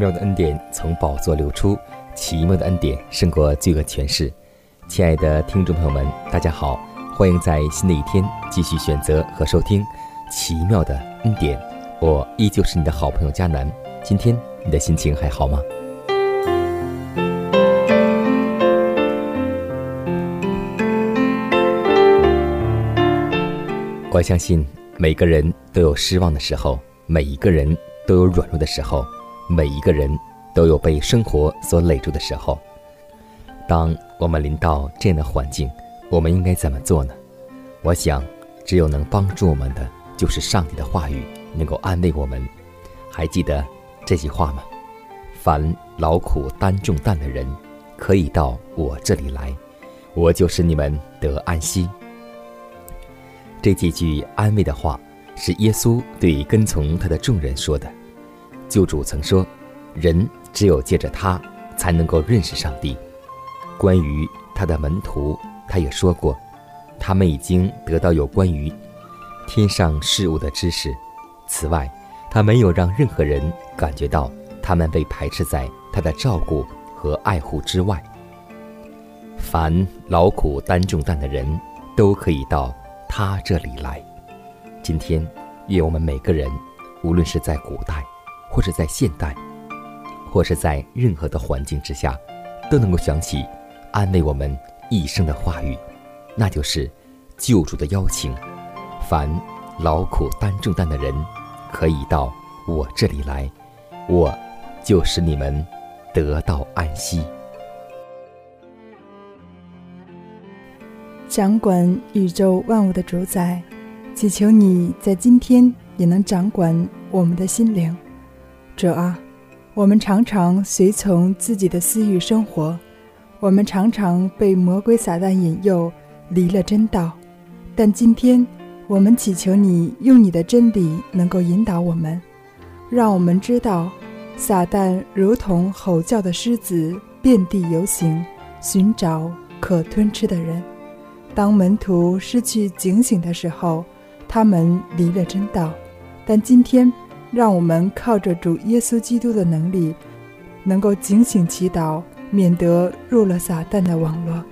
妙的恩典从宝座流出，奇妙的恩典胜过罪恶权势。亲爱的听众朋友们，大家好，欢迎在新的一天继续选择和收听《奇妙的恩典》。我依旧是你的好朋友佳南。今天你的心情还好吗？我相信每个人都有失望的时候，每一个人都有软弱的时候。每一个人都有被生活所累住的时候。当我们临到这样的环境，我们应该怎么做呢？我想，只有能帮助我们的，就是上帝的话语，能够安慰我们。还记得这句话吗？凡劳苦担重担的人，可以到我这里来，我就使你们得安息。这几句安慰的话，是耶稣对跟从他的众人说的。救主曾说：“人只有借着他，才能够认识上帝。”关于他的门徒，他也说过：“他们已经得到有关于天上事物的知识。此外，他没有让任何人感觉到他们被排斥在他的照顾和爱护之外。凡劳苦担重担的人，都可以到他这里来。今天，愿我们每个人，无论是在古代。”或者在现代，或是在任何的环境之下，都能够想起安慰我们一生的话语，那就是救主的邀请。凡劳苦担重担的人，可以到我这里来，我就使你们得到安息。掌管宇宙万物的主宰，祈求你在今天也能掌管我们的心灵。主啊，我们常常随从自己的私欲生活，我们常常被魔鬼撒旦引诱，离了真道。但今天，我们祈求你用你的真理能够引导我们，让我们知道，撒旦如同吼叫的狮子，遍地游行，寻找可吞吃的人。当门徒失去警醒的时候，他们离了真道。但今天。让我们靠着主耶稣基督的能力，能够警醒祈祷，免得入了撒旦的网络。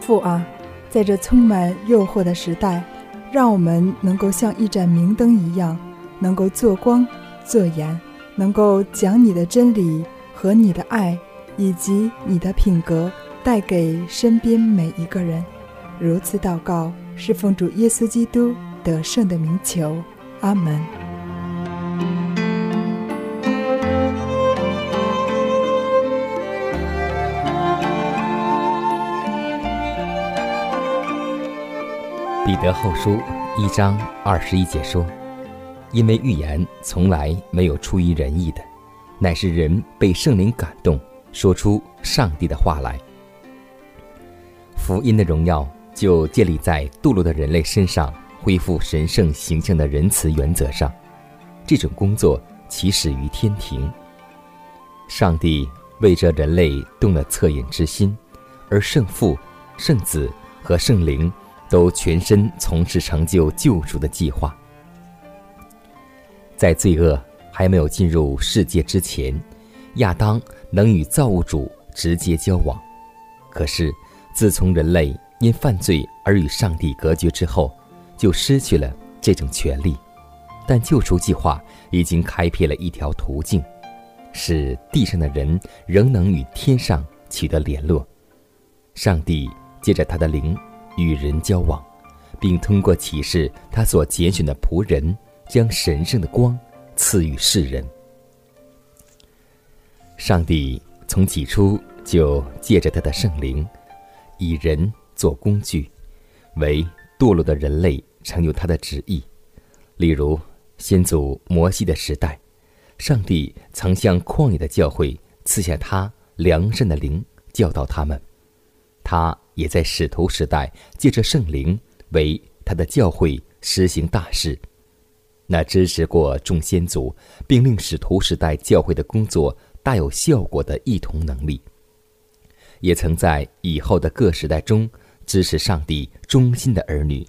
父啊，在这充满诱惑的时代，让我们能够像一盏明灯一样，能够做光做盐，能够将你的真理和你的爱以及你的品格带给身边每一个人。如此祷告，是奉主耶稣基督得胜的名求。阿门。彼得后书一章二十一节说：“因为预言从来没有出于人意的，乃是人被圣灵感动，说出上帝的话来。福音的荣耀就建立在堕落的人类身上恢复神圣形象的仁慈原则上。这种工作起始于天庭。上帝为这人类动了恻隐之心，而圣父、圣子和圣灵。”都全身从事成就救赎的计划。在罪恶还没有进入世界之前，亚当能与造物主直接交往。可是，自从人类因犯罪而与上帝隔绝之后，就失去了这种权利。但救赎计划已经开辟了一条途径，使地上的人仍能与天上取得联络。上帝借着他的灵与人交往，并通过启示他所拣选的仆人。将神圣的光赐予世人。上帝从起初就借着他的圣灵，以人做工具，为堕落的人类成就他的旨意。例如，先祖摩西的时代，上帝曾向旷野的教会赐下他良善的灵，教导他们；他也在使徒时代借着圣灵为他的教会实行大事。那支持过众先祖，并令使徒时代教会的工作大有效果的异同能力，也曾在以后的各时代中支持上帝忠心的儿女。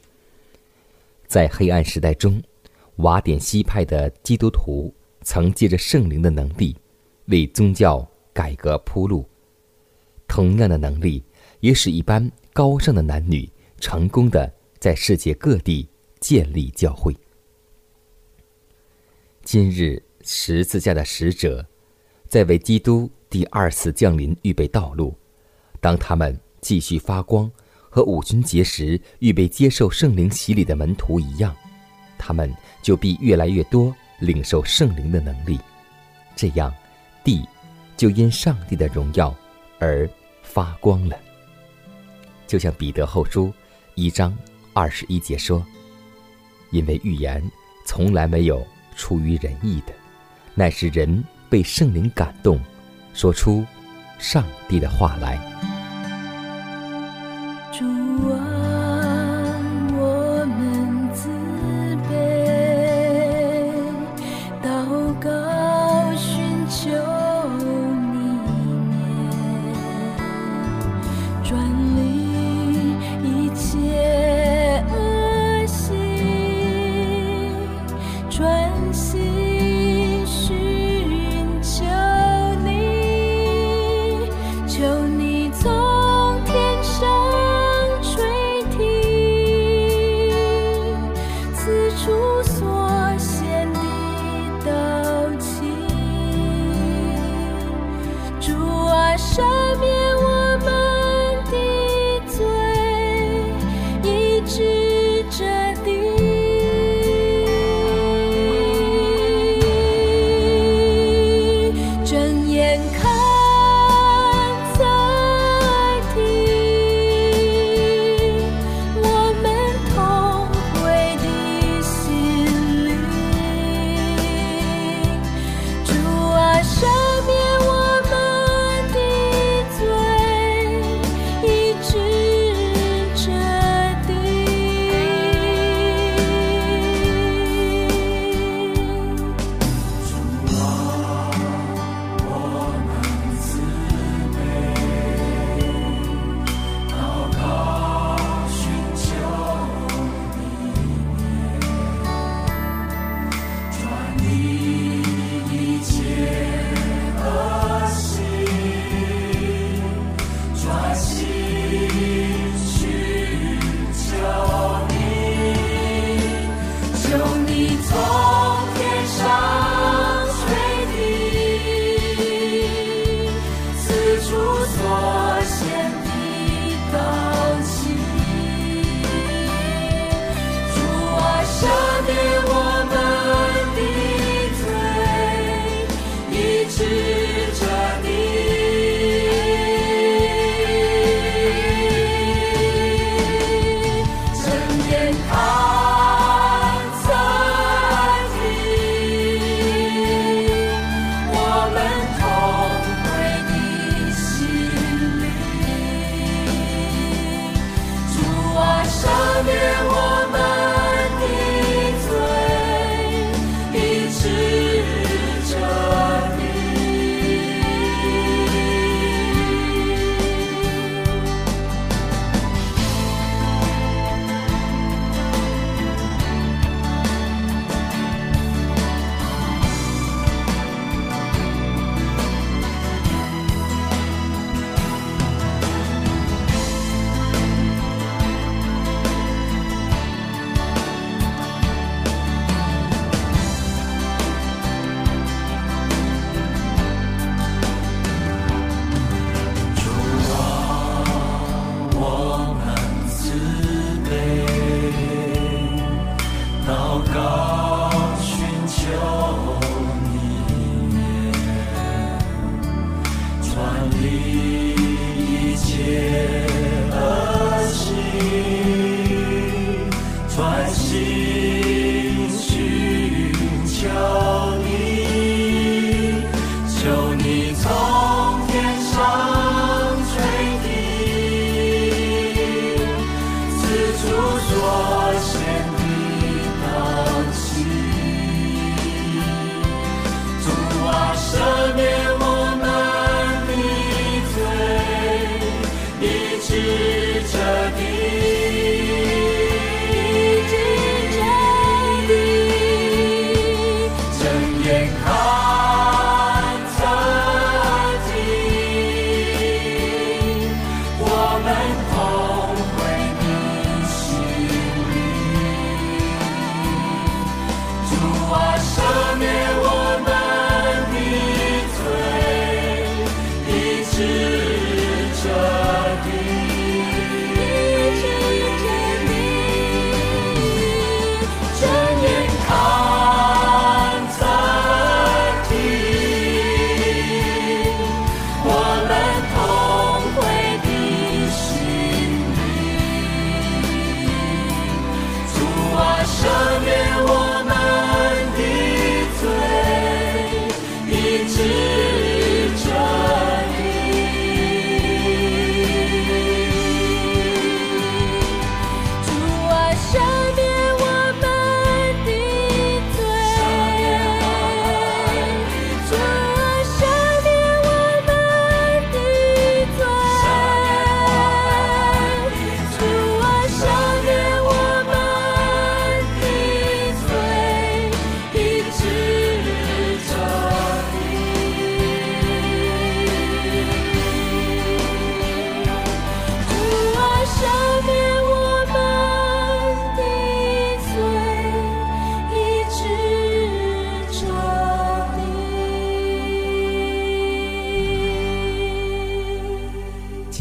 在黑暗时代中，瓦典西派的基督徒曾借着圣灵的能力，为宗教改革铺路。同样的能力，也使一般高尚的男女成功的在世界各地建立教会。今日十字架的使者，在为基督第二次降临预备道路。当他们继续发光，和五旬节时预备接受圣灵洗礼的门徒一样，他们就必越来越多领受圣灵的能力。这样，地就因上帝的荣耀而发光了。就像彼得后书一章二十一节说：“因为预言从来没有。”出于仁义的，乃是人被圣灵感动，说出上帝的话来。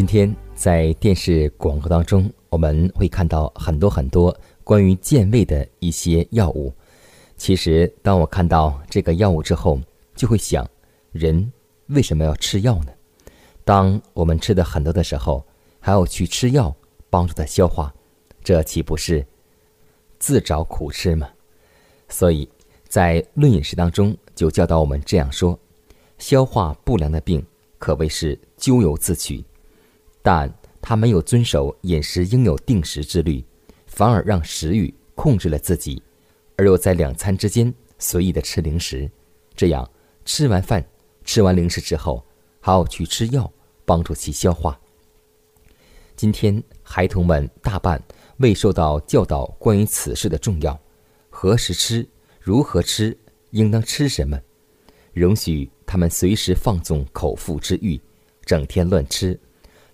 天在电视广告当中，我们会看到很多很多关于健胃的一些药物。其实，当我看到这个药物之后，就会想，人为什么要吃药呢？当我们吃的很多的时候，还要去吃药帮助它消化，这岂不是自找苦吃吗？所以在《论饮食》当中就教导我们这样说：消化不良的病可谓是咎由自取。但他没有遵守饮食应有定时之律，反而让食欲控制了自己，而又在两餐之间随意的吃零食，这样吃完饭、吃完零食之后，还要去吃药帮助其消化。今天孩童们大半未受到教导关于此事的重要，何时吃、如何吃、应当吃什么，容许他们随时放纵口腹之欲，整天乱吃。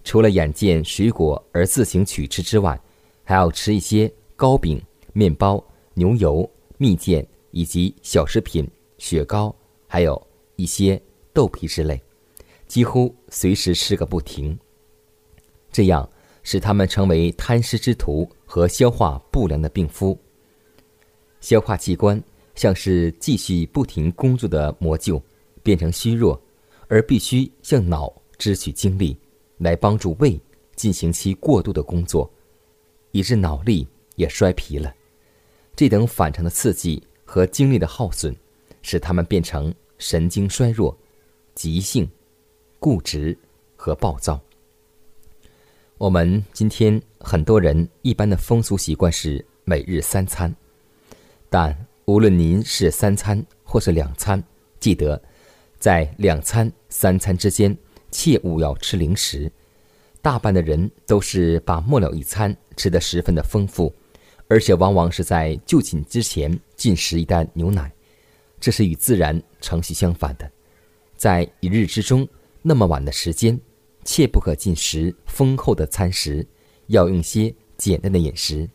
除了眼见水果而自行取吃之外，还要吃一些糕饼、面包、牛油、蜜饯以及小食品、雪糕，还有一些豆皮之类，几乎随时吃个不停。这样使他们成为贪食之徒和消化不良的病夫。消化器官像是继续不停工作的魔臼，变成虚弱，而必须向脑支取精力。来帮助胃进行其过度的工作，以致脑力也衰疲了。这等反常的刺激和精力的耗损，使他们变成神经衰弱、急性、固执和暴躁。我们今天很多人一般的风俗习惯是每日三餐，但无论您是三餐或是两餐，记得在两餐、三餐之间。切勿要吃零食，大半的人都是把末了一餐吃得十分的丰富，而且往往是在就寝之前进食一袋牛奶，这是与自然程序相反的。在一日之中那么晚的时间，切不可进食丰厚的餐食，要用些简单的饮食。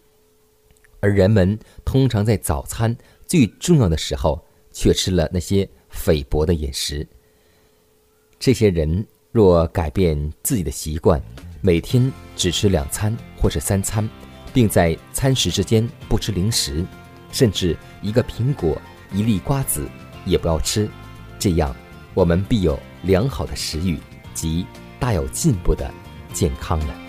而人们通常在早餐最重要的时候，却吃了那些菲薄的饮食。这些人。若改变自己的习惯，每天只吃两餐或者三餐，并在餐食之间不吃零食，甚至一个苹果、一粒瓜子也不要吃，这样我们必有良好的食欲及大有进步的健康了。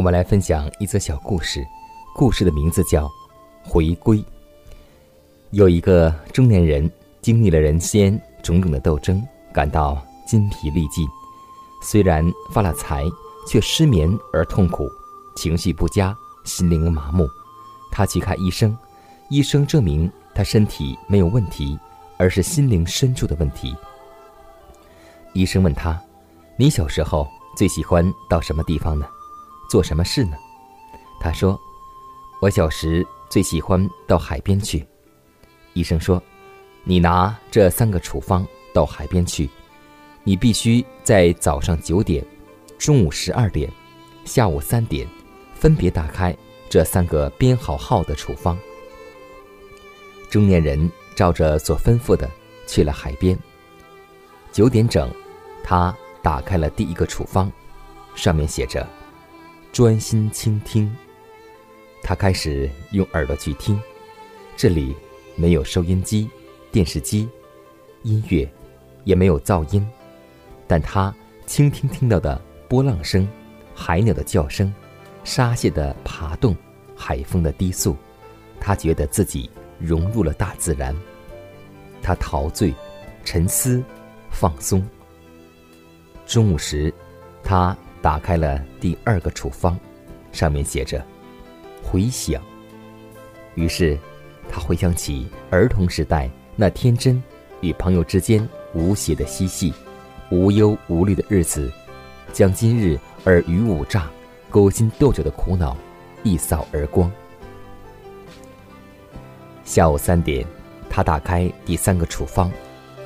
我们来分享一则小故事，故事的名字叫《回归》。有一个中年人经历了人间种种的斗争，感到筋疲力尽。虽然发了财，却失眠而痛苦，情绪不佳，心灵麻木。他去看医生，医生证明他身体没有问题，而是心灵深处的问题。医生问他：“你小时候最喜欢到什么地方呢？做什么事呢？”他说：“我小时最喜欢到海边去。”医生说：“你拿这三个处方到海边去，你必须在早上九点、中午十二点、下午三点，分别打开这三个编好号的处方。”中年人照着所吩咐的去了海边。九点整，他打开了第一个处方，上面写着：“专心倾听。”他开始用耳朵去听，这里。没有收音机、电视机、音乐，也没有噪音，但他倾听听到的波浪声、海鸟的叫声、沙蟹的爬动、海风的低诉，他觉得自己融入了大自然。他陶醉、沉思、放松。中午时，他打开了第二个处方，上面写着“回想”，于是。他回想起儿童时代那天真与朋友之间无邪的嬉戏、无忧无虑的日子，将今日尔虞我诈、勾心斗角的苦恼一扫而光。下午三点，他打开第三个处方，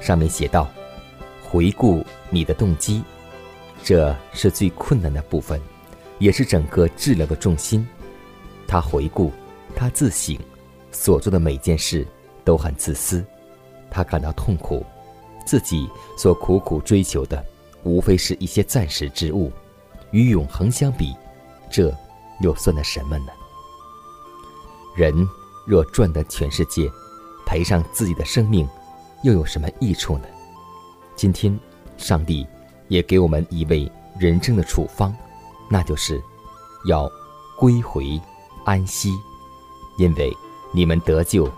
上面写道：“回顾你的动机，这是最困难的部分，也是整个治疗的重心。”他回顾，他自省。所做的每件事都很自私，他感到痛苦，自己所苦苦追求的，无非是一些暂时之物，与永恒相比，这又算得什么呢？人若赚得全世界，赔上自己的生命，又有什么益处呢？今天，上帝也给我们一位人生的处方，那就是要归回安息，因为。你们得救，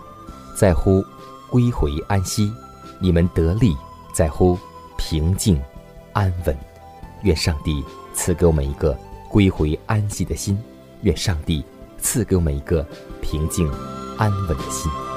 在乎归回安息；你们得力，在乎平静安稳。愿上帝赐给我们一个归回安息的心，愿上帝赐给我们一个平静安稳的心。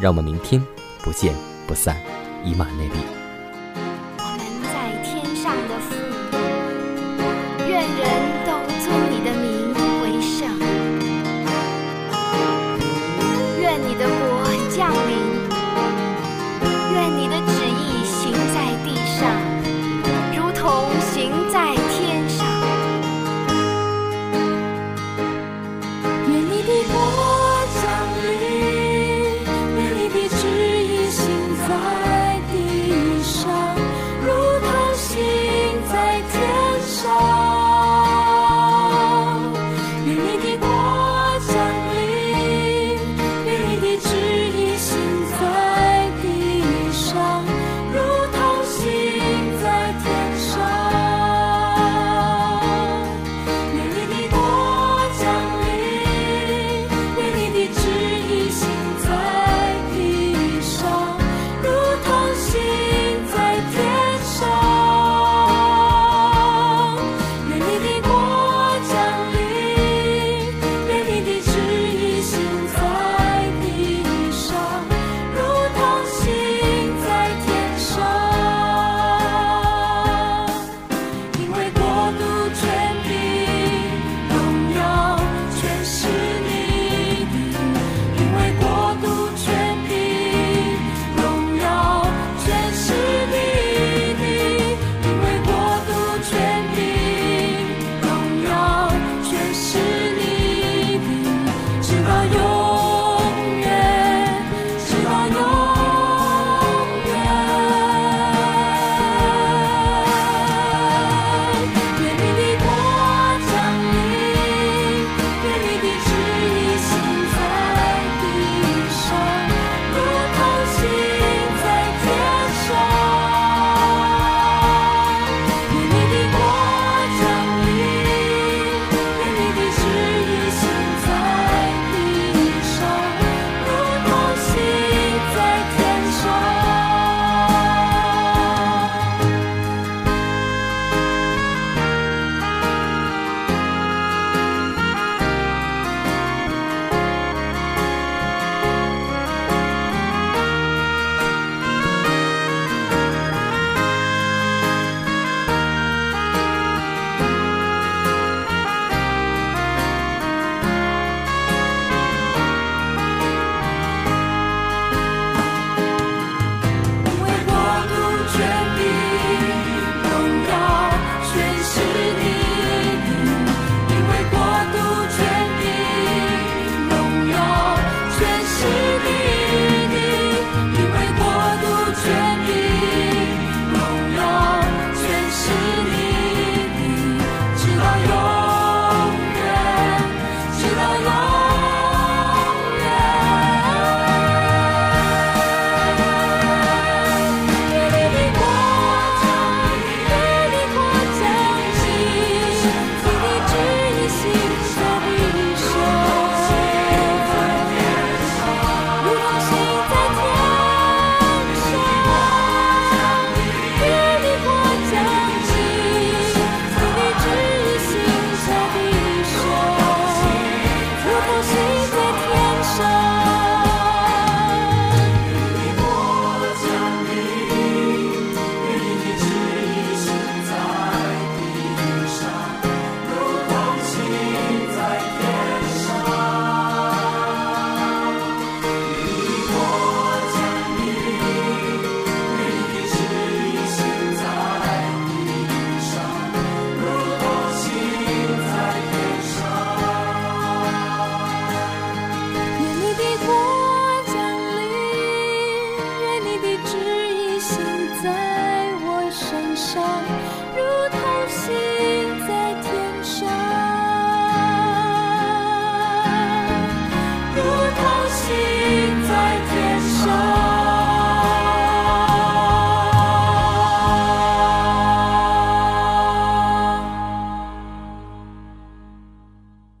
让我们明天不见不散，以马内利。